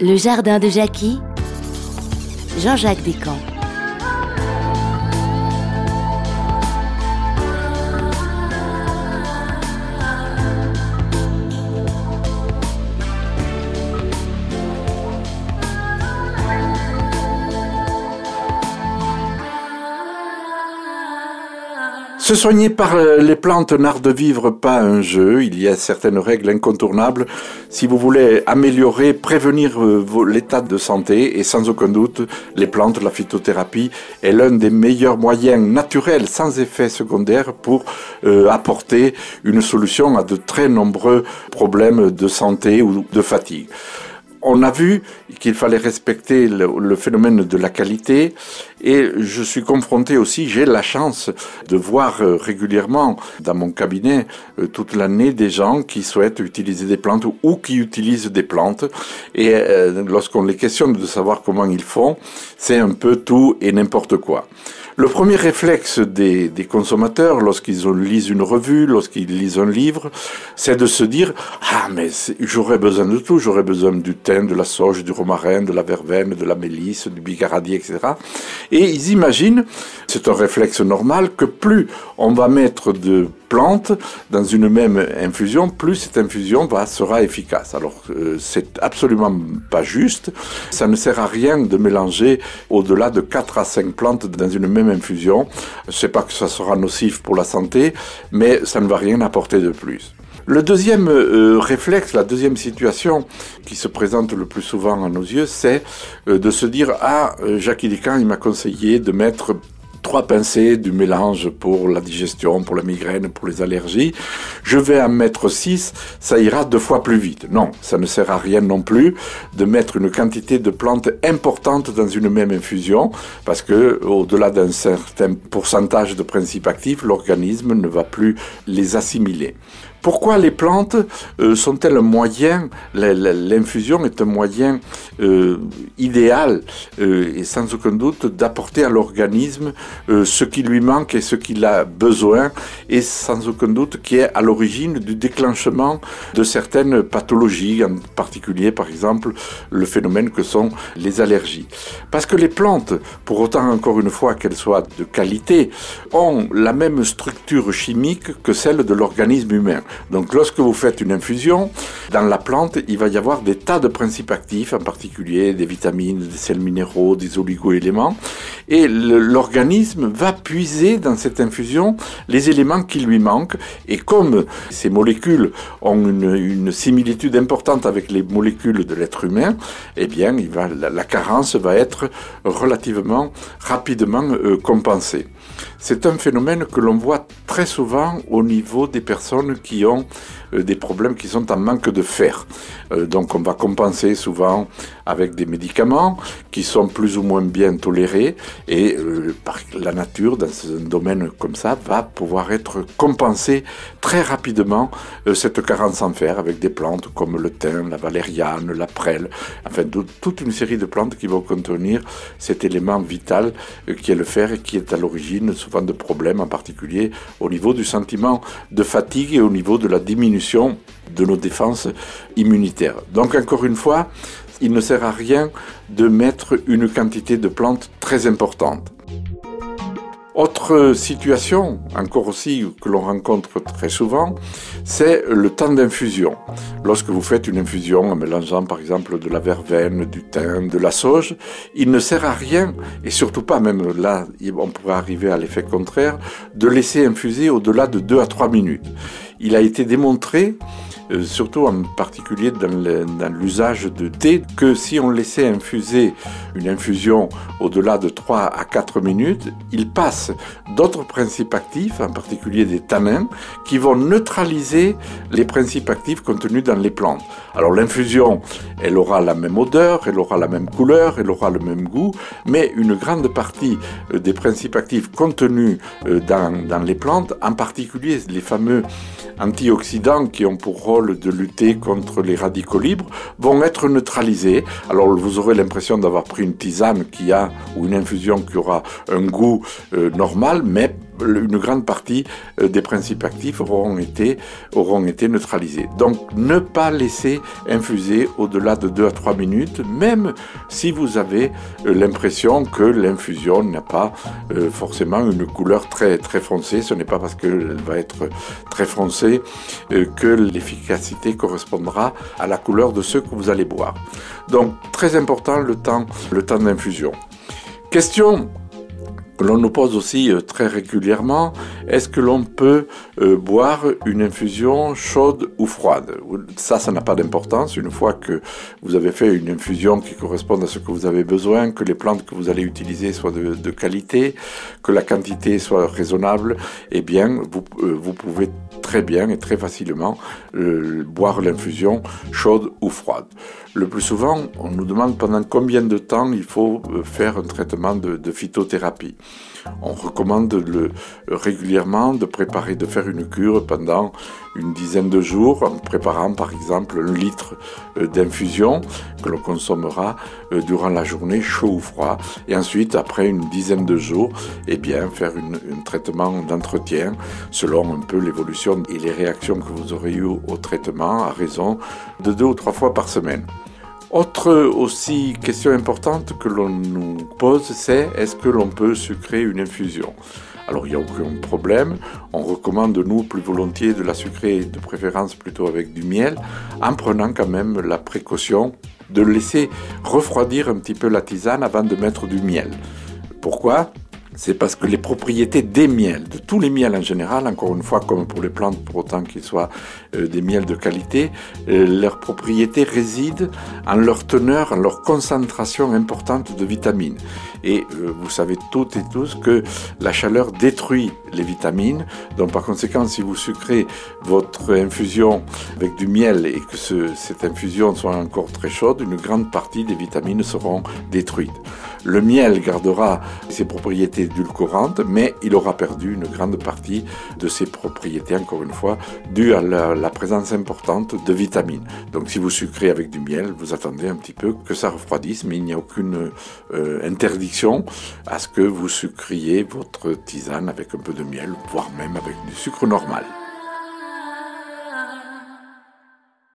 Le jardin de Jackie, Jean-Jacques Descamps. Se soigner par euh, les plantes n'art de vivre pas un jeu. Il y a certaines règles incontournables si vous voulez améliorer, prévenir euh, l'état de santé. Et sans aucun doute, les plantes, la phytothérapie est l'un des meilleurs moyens naturels, sans effet secondaire, pour euh, apporter une solution à de très nombreux problèmes de santé ou de fatigue on a vu qu'il fallait respecter le, phénomène de la qualité et je suis confronté aussi, j'ai la chance de voir euh, régulièrement dans mon cabinet euh, toute l'année des gens qui souhaitent utiliser des plantes ou qui utilisent des plantes et euh, lorsqu'on les questionne de savoir comment ils font, c'est un peu tout et n'importe quoi. Le premier réflexe des, consommateurs lorsqu'ils lisent une revue, lorsqu'ils lisent un livre, c'est de se dire ah mais j'aurais besoin de tout, j'aurais besoin du de la sauge, du romarin, de la verveine, de la mélisse, du bigaradier, etc. Et ils imaginent, c'est un réflexe normal, que plus on va mettre de plantes dans une même infusion, plus cette infusion sera efficace. Alors euh, c'est absolument pas juste. Ça ne sert à rien de mélanger au-delà de 4 à 5 plantes dans une même infusion. Je sais pas que ça sera nocif pour la santé, mais ça ne va rien apporter de plus. Le deuxième euh, réflexe, la deuxième situation qui se présente le plus souvent à nos yeux, c'est euh, de se dire ah Jacques Ilican il m'a conseillé de mettre trois pincées du mélange pour la digestion, pour la migraine, pour les allergies. Je vais en mettre six, ça ira deux fois plus vite. Non, ça ne sert à rien non plus de mettre une quantité de plantes importante dans une même infusion, parce que au-delà d'un certain pourcentage de principes actifs, l'organisme ne va plus les assimiler. Pourquoi les plantes euh, sont-elles un moyen, l'infusion est un moyen euh, idéal euh, et sans aucun doute d'apporter à l'organisme ce qui lui manque et ce qu'il a besoin et sans aucun doute qui est à l'origine du déclenchement de certaines pathologies, en particulier par exemple le phénomène que sont les allergies. Parce que les plantes, pour autant encore une fois qu'elles soient de qualité, ont la même structure chimique que celle de l'organisme humain. Donc lorsque vous faites une infusion, dans la plante, il va y avoir des tas de principes actifs, en particulier des vitamines, des sels minéraux, des oligo-éléments, et l'organisme va puiser dans cette infusion les éléments qui lui manquent, et comme ces molécules ont une, similitude importante avec les molécules de l'être humain, eh bien, la, carence va être relativement rapidement euh, compensée. C'est un phénomène que l'on voit très souvent au niveau des personnes qui ont euh, des problèmes qui sont en manque de fer. Euh, donc on va compenser souvent avec des médicaments qui sont plus ou moins bien tolérés et euh, la nature dans un domaine comme ça va pouvoir être compensée très rapidement cette carence en fer avec des plantes comme le thym, la valériane, la prêle, enfin toute une série de plantes qui vont contenir cet élément vital qui est le fer et qui est à l'origine souvent de problèmes en particulier au niveau du sentiment de fatigue et au niveau de la diminution de nos défenses immunitaires. Donc encore une fois, il ne sert à rien de mettre une quantité de plantes très importante. Autre situation, encore aussi, que l'on rencontre très souvent, c'est le temps d'infusion. Lorsque vous faites une infusion en mélangeant par exemple de la verveine, du thym, de la sauge, il ne sert à rien, et surtout pas, même là, on pourrait arriver à l'effet contraire, de laisser infuser au-delà de 2 à 3 minutes. Il a été démontré euh, surtout en particulier dans l'usage de thé, que si on laissait infuser une infusion au-delà de 3 à 4 minutes, il passe d'autres principes actifs, en particulier des tanins, qui vont neutraliser les principes actifs contenus dans les plantes. Alors l'infusion, elle aura la même odeur, elle aura la même couleur, elle aura le même goût, mais une grande partie euh, des principes actifs contenus euh, dans, dans les plantes, en particulier les fameux antioxydants qui ont pour de lutter contre les radicaux libres vont être neutralisés. Alors vous aurez l'impression d'avoir pris une tisane qui a ou une infusion qui aura un goût euh, normal, mais une grande partie euh, des principes actifs auront été, auront neutralisés. Donc ne pas laisser infuser au-delà de 2 à 3 minutes, même si vous avez euh, l'impression que l'infusion n'a pas euh, forcément une couleur très, foncée. Ce n'est pas parce qu'elle va être très foncée que l'efficacité correspondra à la couleur de ce que vous allez boire. Donc très important le temps d'infusion. Question l'on nous pose aussi euh, très régulièrement, est-ce que l'on peut euh, boire une infusion chaude ou froide? Ça, ça n'a pas d'importance. Une fois que vous avez fait une infusion qui corresponde à ce que vous avez besoin, que les plantes que vous allez utiliser soient de, qualité, que la quantité soit raisonnable, eh bien, vous, euh, vous pouvez très bien et très facilement boire l'infusion chaude ou froide. Le plus souvent, on nous demande pendant combien de temps il faut faire un traitement de, phytothérapie. On recommande le, régulièrement de préparer, de faire une cure pendant une dizaine de jours en préparant par exemple un litre euh, d'infusion que l'on consommera euh, durant la journée chaud ou froid et ensuite après une dizaine de jours eh bien faire un traitement d'entretien selon un peu l'évolution et les réactions que vous aurez eues au traitement à raison de deux ou trois fois par semaine. Autre aussi question importante que l'on nous pose, c'est est-ce que l'on peut sucrer une infusion? Alors il n'y a aucun problème. On recommande, nous, plus volontiers de la sucrer, de préférence plutôt avec du miel, en prenant quand même la précaution de laisser refroidir un petit peu la tisane avant de mettre du miel. Pourquoi? C'est parce que les propriétés des miels, de tous les miels en général, encore une fois comme pour les plantes, pour autant qu'ils soient euh, des miels de qualité, euh, leurs propriétés résident en leur teneur, en leur concentration importante de vitamines. Et euh, vous savez toutes et tous que la chaleur détruit les vitamines. Donc par conséquent, si vous sucrez votre infusion avec du miel et que cette infusion soit encore très chaude, une grande partie des vitamines seront détruites. Le miel gardera ses propriétés édulcorantes, mais il aura perdu une grande partie de ses propriétés, encore une fois, dues à la, présence importante de vitamines. Donc si vous sucrez avec du miel, vous attendez un petit peu que ça refroidisse, mais il n'y a aucune euh, interdiction à ce que vous sucriez votre tisane avec un peu de miel, voire même avec du sucre normal.